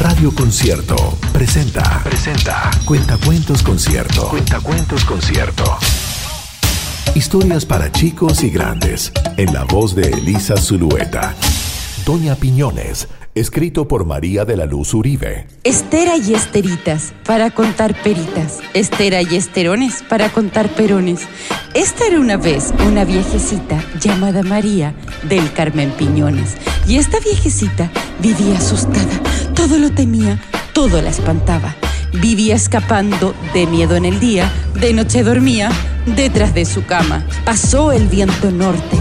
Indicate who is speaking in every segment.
Speaker 1: Radio Concierto presenta. Presenta. Cuentacuentos Concierto. Cuentacuentos Concierto. Historias para chicos y grandes. En la voz de Elisa Zulueta. Doña Piñones. Escrito por María de la Luz Uribe.
Speaker 2: Estera y esteritas para contar peritas. Estera y esterones para contar perones. Esta era una vez una viejecita llamada María del Carmen Piñones. Y esta viejecita vivía asustada. Todo lo temía, todo la espantaba. Vivía escapando de miedo en el día, de noche dormía detrás de su cama. Pasó el viento norte.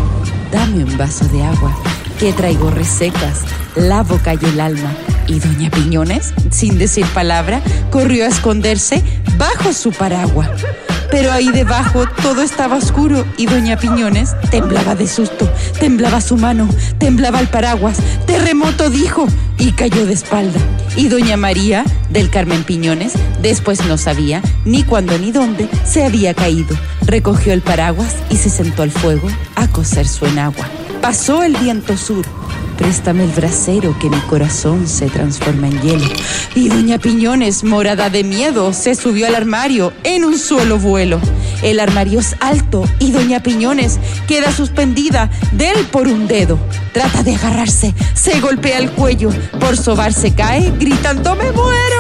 Speaker 2: Dame un vaso de agua, que traigo resecas la boca y el alma. Y doña Piñones, sin decir palabra, corrió a esconderse bajo su paraguas. Pero ahí debajo todo estaba oscuro y doña Piñones temblaba de susto, temblaba su mano, temblaba el paraguas, terremoto dijo y cayó de espalda. Y doña María del Carmen Piñones después no sabía ni cuándo ni dónde se había caído. Recogió el paraguas y se sentó al fuego a coser su enagua. Pasó el viento sur Préstame el brasero que mi corazón se transforma en hielo. Y doña Piñones, morada de miedo, se subió al armario en un solo vuelo. El armario es alto y doña Piñones queda suspendida de él por un dedo. Trata de agarrarse, se golpea el cuello, por sobarse cae, gritando ¡Me muero!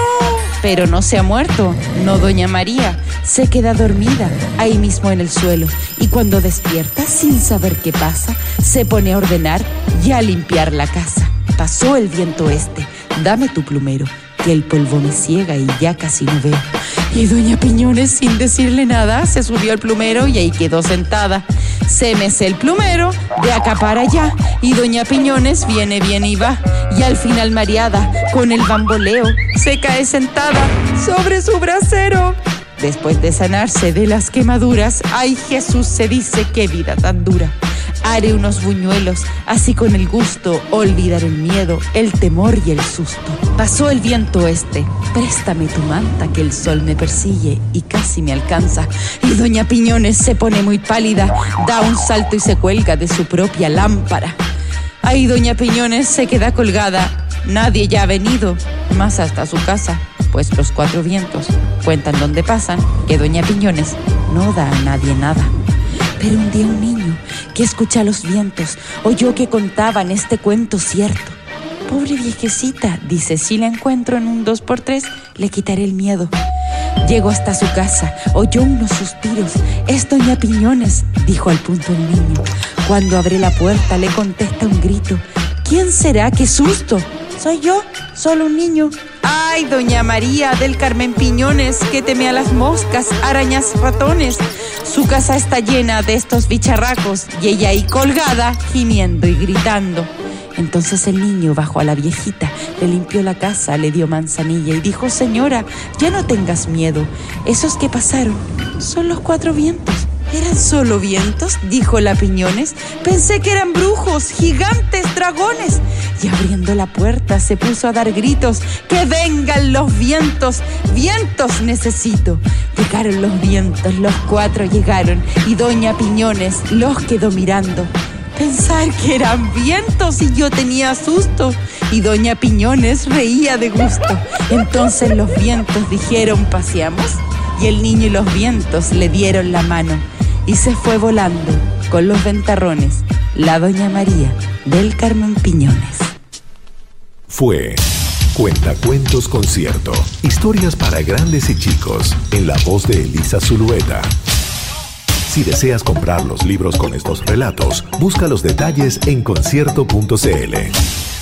Speaker 2: Pero no se ha muerto, no doña María, se queda dormida ahí mismo en el suelo y cuando despierta, sin saber qué pasa, se pone a ordenar y a limpiar la casa. Pasó el viento este, dame tu plumero, que el polvo me ciega y ya casi no veo. Y doña Piñones, sin decirle nada, se subió al plumero y ahí quedó sentada. Se mece el plumero de acá para allá y doña Piñones viene, bien y va. Y al final mareada, con el bamboleo, se cae sentada sobre su brasero. Después de sanarse de las quemaduras, ay Jesús se dice qué vida tan dura. Haré unos buñuelos, así con el gusto, olvidar el miedo, el temor y el susto. Pasó el viento este, préstame tu manta que el sol me persigue y casi me alcanza. Y doña Piñones se pone muy pálida, da un salto y se cuelga de su propia lámpara. Ahí doña Piñones se queda colgada, nadie ya ha venido, más hasta su casa, pues los cuatro vientos cuentan dónde pasan que doña Piñones no da a nadie nada. Pero un día un niño que escucha los vientos oyó que contaban este cuento cierto. Pobre viejecita, dice, si la encuentro en un dos por tres, le quitaré el miedo. Llegó hasta su casa, oyó unos suspiros. Es doña Piñones, dijo al punto el niño. Cuando abre la puerta le contesta un grito. ¿Quién será? ¡Qué susto! Soy yo, solo un niño. Ay, doña María del Carmen Piñones, que teme a las moscas, arañas, ratones. Su casa está llena de estos bicharracos y ella ahí colgada, gimiendo y gritando. Entonces el niño bajó a la viejita, le limpió la casa, le dio manzanilla y dijo, señora, ya no tengas miedo. Esos que pasaron son los cuatro vientos. ¿Eran solo vientos? dijo la Piñones. Pensé que eran brujos, gigantes, dragones. Y abriendo la puerta se puso a dar gritos. ¡Que vengan los vientos! ¡Vientos necesito! Llegaron los vientos, los cuatro llegaron y Doña Piñones los quedó mirando. Pensar que eran vientos y yo tenía susto. Y Doña Piñones reía de gusto. Entonces los vientos dijeron, paseamos. Y el niño y los vientos le dieron la mano y se fue volando con los ventarrones la Doña María del Carmen Piñones.
Speaker 1: Fue Cuentacuentos Concierto. Historias para grandes y chicos en la voz de Elisa Zulueta. Si deseas comprar los libros con estos relatos, busca los detalles en concierto.cl.